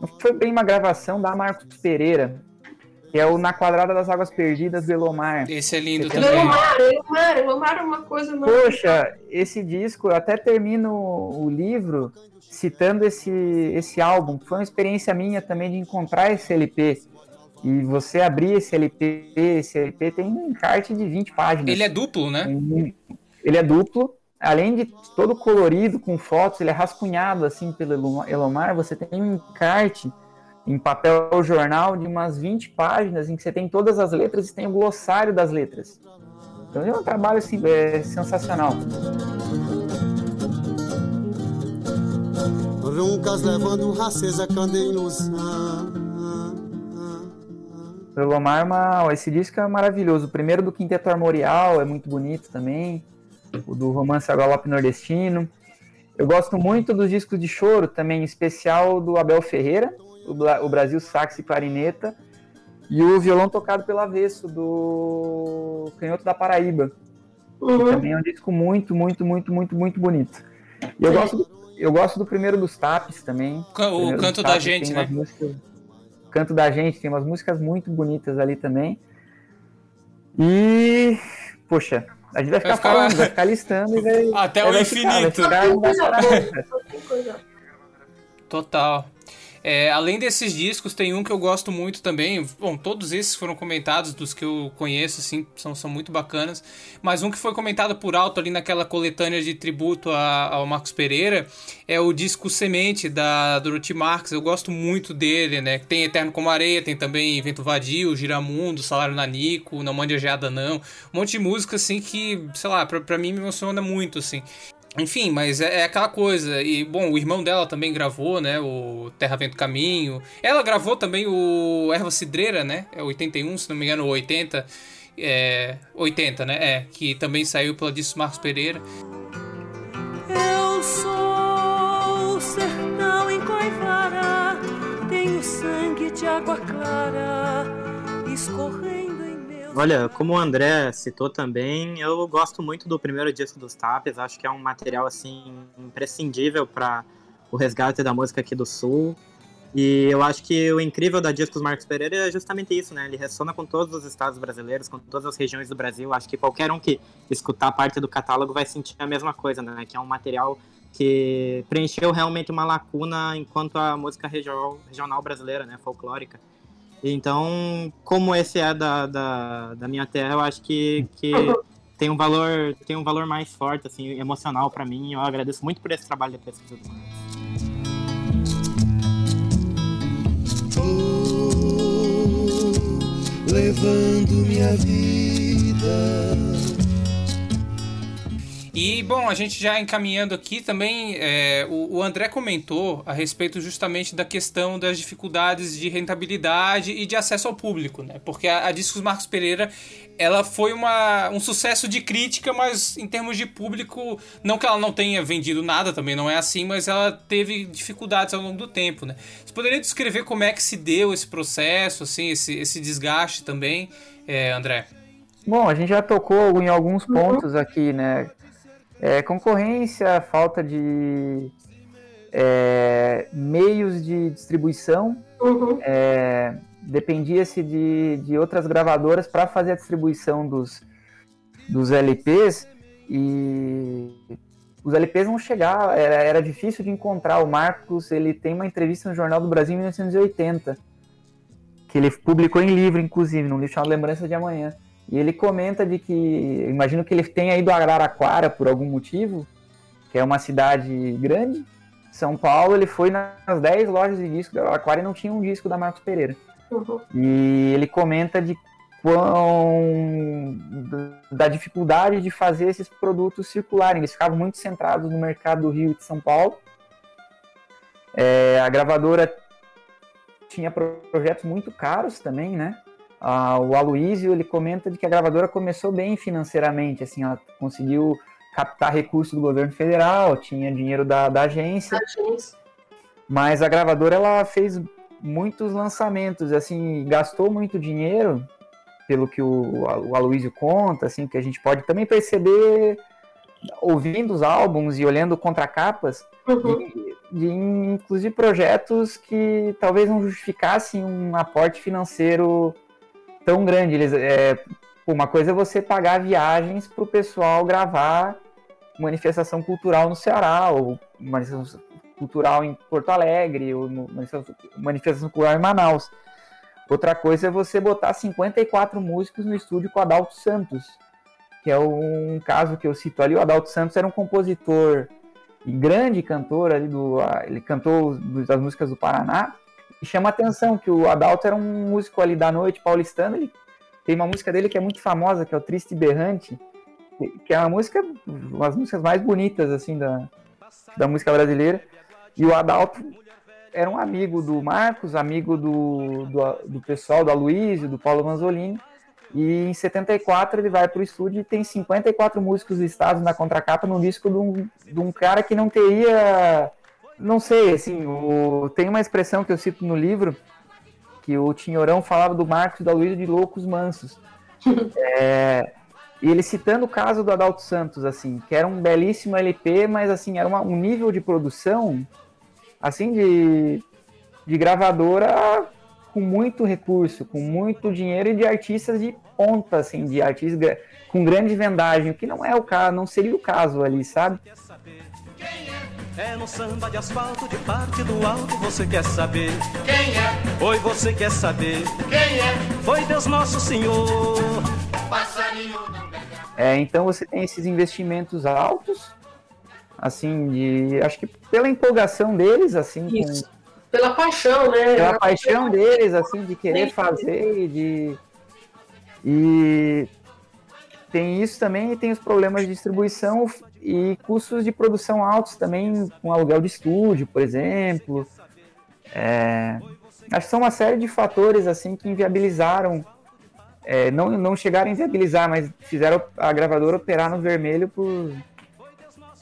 não foi bem uma gravação da Marcos Pereira, que é o Na Quadrada das Águas Perdidas do Elomar. Esse é lindo também. Elomar, Elomar, Elomar é uma coisa... Poxa, esse disco, eu até termino o livro citando esse, esse álbum. Foi uma experiência minha também de encontrar esse LP. E você abrir esse LP, esse LP tem um encarte de 20 páginas. Ele é duplo, né? Ele é duplo. Além de todo colorido, com fotos, ele é rascunhado assim pelo Elomar. Você tem um encarte em papel jornal de umas 20 páginas em que você tem todas as letras e tem o glossário das letras. Então é um trabalho assim, é sensacional. Levando racesa Pelo Lomar, uma, esse disco é maravilhoso. O primeiro do Quinteto Armorial é muito bonito também. O do Romance a Galope Nordestino. Eu gosto muito dos discos de choro também, em especial do Abel Ferreira, o, Brasil Sax e Clarineta, e o violão tocado pelo avesso do Canhoto da Paraíba. Uhum. Que também é um disco muito, muito, muito, muito, muito bonito. E eu gosto, do, eu gosto do primeiro dos Tapes também. O, o Canto da Gente, né? Músicas, Canto da Gente, tem umas músicas muito bonitas ali também. E, poxa, a gente vai ficar, vai ficar... falando, vai ficar listando e vai. Até o infinito. Ficar, ficar, Total. É, além desses discos, tem um que eu gosto muito também. Bom, todos esses foram comentados, dos que eu conheço, assim, são, são muito bacanas. Mas um que foi comentado por alto ali naquela coletânea de tributo a, ao Marcos Pereira é o disco Semente, da Dorothy Marx. Eu gosto muito dele, né? Tem Eterno como Areia, tem também Vento Vadio, Giramundo, Salário Nanico, Não Mande a Geada Não. Um monte de música, assim, que, sei lá, pra, pra mim me emociona muito, assim. Enfim, mas é, é, aquela coisa. E, bom, o irmão dela também gravou, né? O Terra Vento Caminho. Ela gravou também o Erva Cidreira, né? É 81, se não me engano, 80. É, 80, né? É, que também saiu pela Disco Marcos Pereira. Eu sou o sertão em Coivara, tenho sangue de água clara, escorrendo Olha, como o André citou também, eu gosto muito do primeiro disco dos Tapes, acho que é um material assim imprescindível para o resgate da música aqui do Sul. E eu acho que o incrível da Discos Marcos Pereira é justamente isso, né? Ele ressona com todos os estados brasileiros, com todas as regiões do Brasil. Acho que qualquer um que escutar parte do catálogo vai sentir a mesma coisa, né? Que é um material que preencheu realmente uma lacuna enquanto a música regional brasileira, né? Folclórica. Então, como esse é da, da, da minha terra, eu acho que, que tem um valor tem um valor mais forte, assim, emocional para mim. Eu agradeço muito por esse trabalho de pesquisa do Marcos. levando minha vida e, bom, a gente já encaminhando aqui também, é, o, o, André comentou a respeito justamente da questão das dificuldades de rentabilidade e de acesso ao público, né? Porque a, a Discos Marcos Pereira, ela foi uma, um sucesso de crítica, mas em termos de público, não que ela não tenha vendido nada, também não é assim, mas ela teve dificuldades ao longo do tempo, né? Você poderia descrever como é que se deu esse processo, assim, esse, esse desgaste também, é, André? Bom, a gente já tocou em alguns pontos aqui, né? É, concorrência, falta de é, meios de distribuição. Uhum. É, Dependia-se de, de outras gravadoras para fazer a distribuição dos, dos LPs e os LPs não chegavam, era, era difícil de encontrar. O Marcos ele tem uma entrevista no Jornal do Brasil em 1980, que ele publicou em livro, inclusive, num livro chamado Lembrança de Amanhã. E ele comenta de que, imagino que ele tenha ido a Araraquara por algum motivo, que é uma cidade grande, São Paulo, ele foi nas 10 lojas de disco da Araraquara e não tinha um disco da Marcos Pereira. Uhum. E ele comenta de quão da dificuldade de fazer esses produtos circularem. Eles ficavam muito centrados no mercado do Rio e de São Paulo. É, a gravadora tinha projetos muito caros também, né? Ah, o Aloysio, ele comenta de que a gravadora começou bem financeiramente, assim, ela conseguiu captar recursos do governo federal, tinha dinheiro da, da agência, agência, mas a gravadora ela fez muitos lançamentos, assim, gastou muito dinheiro, pelo que o, o Aloysio conta, assim, que a gente pode também perceber ouvindo os álbuns e olhando contracapas, uhum. de, de, inclusive projetos que talvez não justificassem um aporte financeiro tão grande. Eles, é, uma coisa é você pagar viagens para o pessoal gravar manifestação cultural no Ceará, ou manifestação cultural em Porto Alegre, ou manifestação cultural em Manaus. Outra coisa é você botar 54 músicos no estúdio com Adalto Santos, que é um caso que eu cito ali. O Adalto Santos era um compositor e grande cantor ali do. Ele cantou as músicas do Paraná. E chama atenção que o Adalto era um músico ali da noite paulistano. Ele tem uma música dele que é muito famosa, que é o Triste Berrante, que é uma música, uma das músicas mais bonitas assim da, da música brasileira. E o Adalto era um amigo do Marcos, amigo do, do, do pessoal, do Aloysio, do Paulo Manzolini. E em 74 ele vai para o estúdio e tem 54 músicos listados na contracapa num disco de um, de um cara que não teria. Não sei, assim, o, tem uma expressão que eu cito no livro, que o Tinhorão falava do Marcos do Aloysio de loucos mansos. é, e ele citando o caso do Adalto Santos, assim, que era um belíssimo LP, mas assim, era uma, um nível de produção, assim, de, de gravadora com muito recurso, com muito dinheiro e de artistas de ponta, assim, de artistas com grande vendagem, o que não é o caso, não seria o caso ali, sabe? É no samba de asfalto, de parte do alto, você quer saber quem é? Oi, você quer saber quem é? Foi Deus Nosso Senhor. Passarinho é, então você tem esses investimentos altos, assim, de. Acho que pela empolgação deles, assim. Isso. Com, pela paixão, né? Pela paixão deles, assim, de querer fazer, de. E tem isso também e tem os problemas de distribuição e custos de produção altos também, com aluguel de estúdio, por exemplo. É, acho que são uma série de fatores assim que inviabilizaram é, não, não chegaram a inviabilizar, mas fizeram a gravadora operar no vermelho por,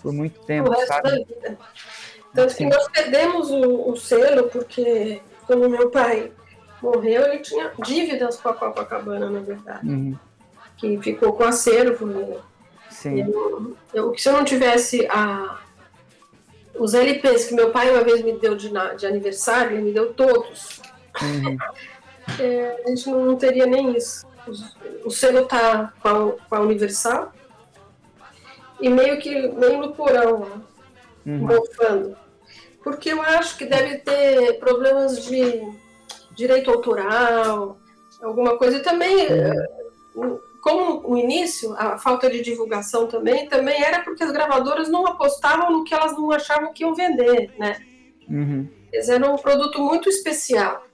por muito tempo, sabe? Tanto que nós perdemos o, o, selo, porque quando meu pai morreu, ele tinha dívidas com a Copacabana, na verdade. Uhum. Que ficou com acervo. Né? Sim. Eu, eu, se eu não tivesse a, os LPs que meu pai uma vez me deu de, de aniversário, ele me deu todos. Uhum. É, a gente não, não teria nem isso o selo tá com a, com a Universal e meio que meio no porão, né? uhum. mofando. Porque eu acho que deve ter problemas de direito autoral, alguma coisa. E também, uhum. Como o início, a falta de divulgação também, também era porque as gravadoras não apostavam no que elas não achavam que iam vender, né? Uhum. Eles eram um produto muito especial.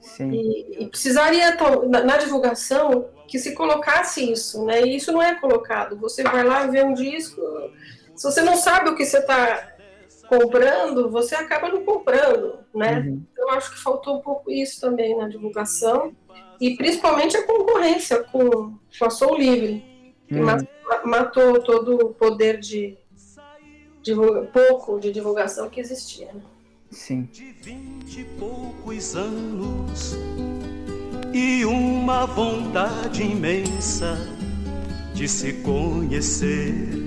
Sim. E, e precisaria, na, na, divulgação, que se colocasse isso, né? E isso não é colocado. Você vai lá ver um disco, se você não sabe o que você está comprando, você acaba não comprando, né? Uhum. Eu acho que faltou um pouco isso também na divulgação e principalmente a concorrência com, com a Soul Livre, que uhum. matou todo o poder de, de, pouco de divulgação que existia. Né? Sim. De vinte e poucos anos e uma vontade imensa de se conhecer.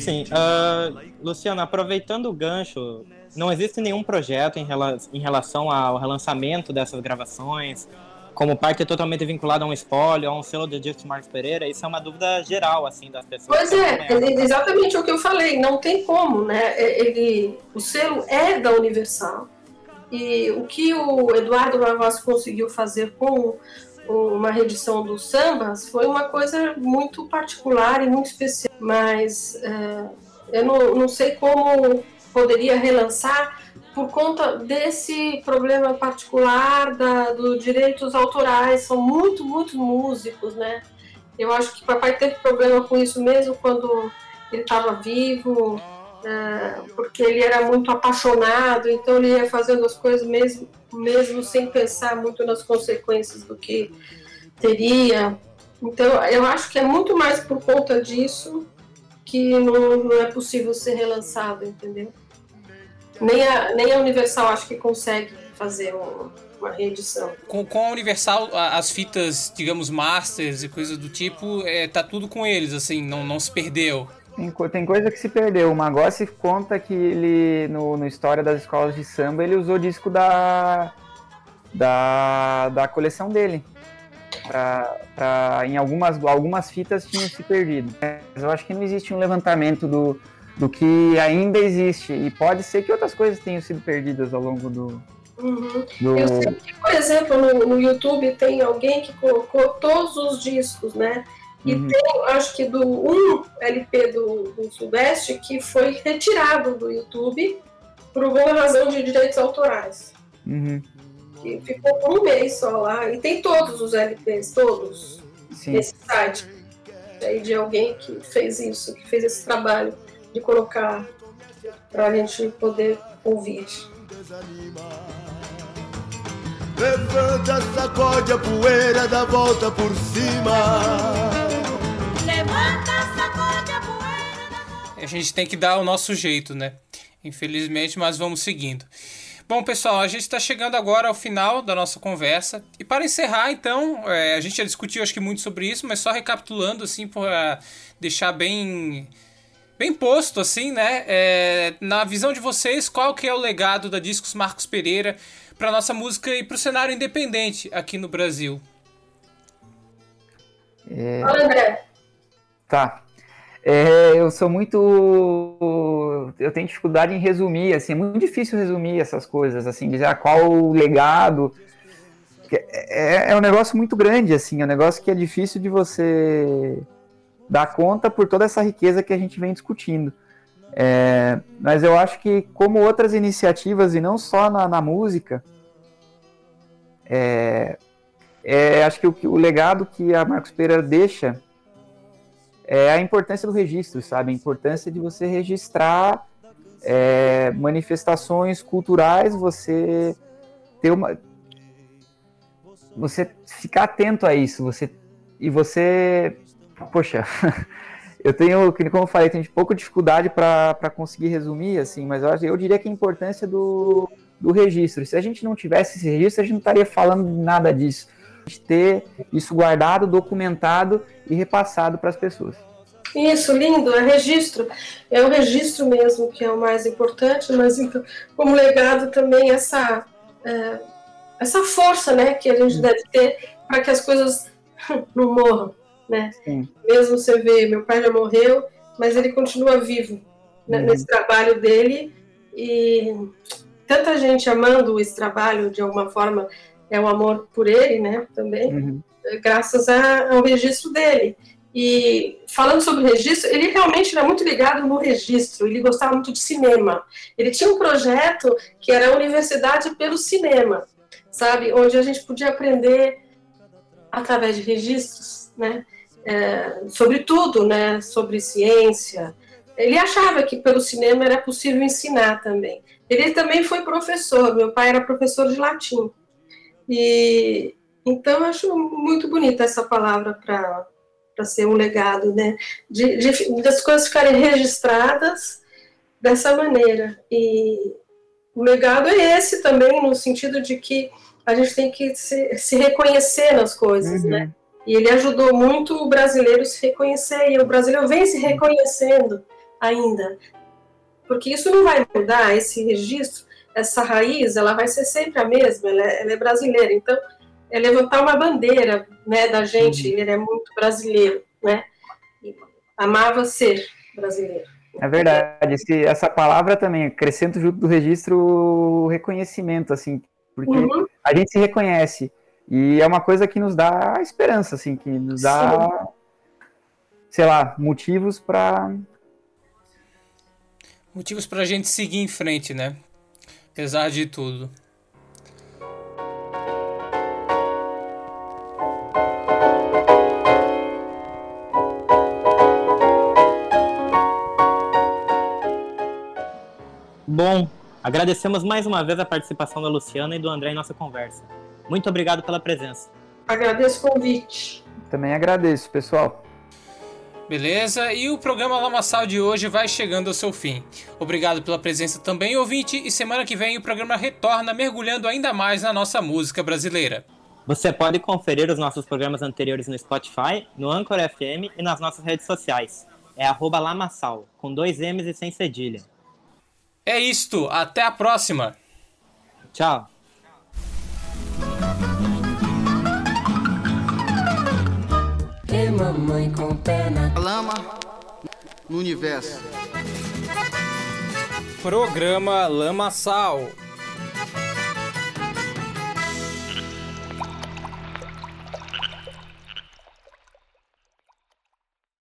Sim, uh, Luciano, aproveitando o gancho, não existe nenhum projeto em, rela em relação ao relançamento dessas gravações, como parte totalmente vinculado a um espólio, a um selo de disco Marcos Pereira, isso é uma dúvida geral, assim, das pessoas. Pois é, é, exatamente o que eu falei, não tem como, né? É, ele, o selo é da Universal, e o que o Eduardo Lavassi conseguiu fazer com uma reedição dos sambas foi uma coisa muito particular e muito especial, mas é, eu não, não sei como poderia relançar por conta desse problema particular da, dos direitos autorais. São muito, muitos músicos, né? Eu acho que papai teve problema com isso mesmo quando ele estava vivo, porque ele era muito apaixonado, então ele ia fazendo as coisas mesmo, mesmo sem pensar muito nas consequências do que teria. Então, eu acho que é muito mais por conta disso que não, não é possível ser relançado, entendeu? Nem a, nem a Universal acho que consegue fazer um, uma reedição. Com, com a Universal, as fitas, digamos, masters e coisas do tipo, é, tá tudo com eles, assim, não, não se perdeu. Tem, tem coisa que se perdeu. O Magossi conta que ele, no, no História das Escolas de Samba, ele usou disco da, da, da coleção dele. Pra, pra, em algumas, algumas fitas tinham se perdido. Mas eu acho que não existe um levantamento do, do que ainda existe. E pode ser que outras coisas tenham sido perdidas ao longo do. Uhum. do... Eu sei que, por exemplo, no, no YouTube tem alguém que colocou todos os discos, né? E Uhum. tem, acho que do um LP do, do Sudeste que foi retirado do YouTube por alguma razão de direitos autorais. Uhum. Que ficou por um mês só lá. E tem todos os LPs, todos, Sim. nesse site. Aí de alguém que fez isso, que fez esse trabalho de colocar para a gente poder ouvir. Levanta, sacode a poeira, dá volta por cima. Levanta, sacode a poeira. A gente tem que dar o nosso jeito, né? Infelizmente, mas vamos seguindo. Bom, pessoal, a gente está chegando agora ao final da nossa conversa. E para encerrar, então, é, a gente já discutiu acho que muito sobre isso, mas só recapitulando, assim, para deixar bem bem posto, assim, né? É, na visão de vocês, qual que é o legado da Discos Marcos Pereira para nossa música e para o cenário independente aqui no Brasil? É, Fala, André. Tá. É, eu sou muito. Eu tenho dificuldade em resumir, assim, é muito difícil resumir essas coisas, assim, dizer ah, qual o legado. É, é um negócio muito grande, assim, é um negócio que é difícil de você dar conta por toda essa riqueza que a gente vem discutindo. É, mas eu acho que, como outras iniciativas, e não só na, na música, é, é, acho que o, o legado que a Marcos Pereira deixa é a importância do registro, sabe? A importância de você registrar é, manifestações culturais, você ter uma. Você ficar atento a isso, você e você. Poxa, eu tenho, como eu falei, tenho pouca dificuldade para conseguir resumir, assim, mas eu, eu diria que a importância do, do registro. Se a gente não tivesse esse registro, a gente não estaria falando nada disso. Ter isso guardado, documentado e repassado para as pessoas. Isso, lindo, é registro. É o registro mesmo que é o mais importante, mas então, como legado também essa, é, essa força né, que a gente deve ter para que as coisas não morram. Né? Sim. Mesmo você vê, meu pai já morreu, mas ele continua vivo né, Uhum. nesse trabalho dele e tanta gente amando esse trabalho de alguma forma é o amor por ele, né? Também Uhum. graças a- ao registro dele. E falando sobre registro, ele realmente era muito ligado no registro, ele gostava muito de cinema. Ele tinha um projeto que era a Universidade pelo Cinema, sabe? Onde a gente podia aprender através de registros, né? É, sobre tudo, né? Sobre ciência. Ele achava que pelo cinema era possível ensinar também. Ele também foi professor, meu pai era professor de latim. E então eu acho muito bonita essa palavra para para ser um legado, né? De, de- das coisas ficarem registradas dessa maneira. E o legado é esse também, no sentido de que a gente tem que se, se reconhecer nas coisas, né? E ele ajudou muito o brasileiro se reconhecer, e o brasileiro vem se reconhecendo ainda. Porque isso não vai mudar, esse registro, essa raiz, ela vai ser sempre a mesma, ela é, ela é brasileira. Então, é levantar uma bandeira né, da gente, ele é muito brasileiro, né? Amava ser brasileiro. É verdade. Esse- essa palavra também, acrescento junto do registro o reconhecimento, assim, porque Uhum. a gente se reconhece. E é uma coisa que nos dá esperança, assim, que nos dá, sei lá, motivos para Motivos pra gente seguir em frente, né? Apesar de tudo. Bom, agradecemos mais uma vez a participação da Luciana e do André em nossa conversa. Muito obrigado pela presença. Agradeço o convite. Também agradeço, pessoal. Beleza? E o programa Lamaçal de hoje vai chegando ao seu fim. Obrigado pela presença também, ouvinte, e semana que vem o programa retorna mergulhando ainda mais na nossa música brasileira. Você pode conferir os nossos programas anteriores no Spotify, no Anchor FM e nas nossas redes sociais. É arroba Lamaçal, com dois M's e sem cedilha. É isto, até a próxima! Tchau! Mamãe com pena. Lama no universo. Programa Lamaçal.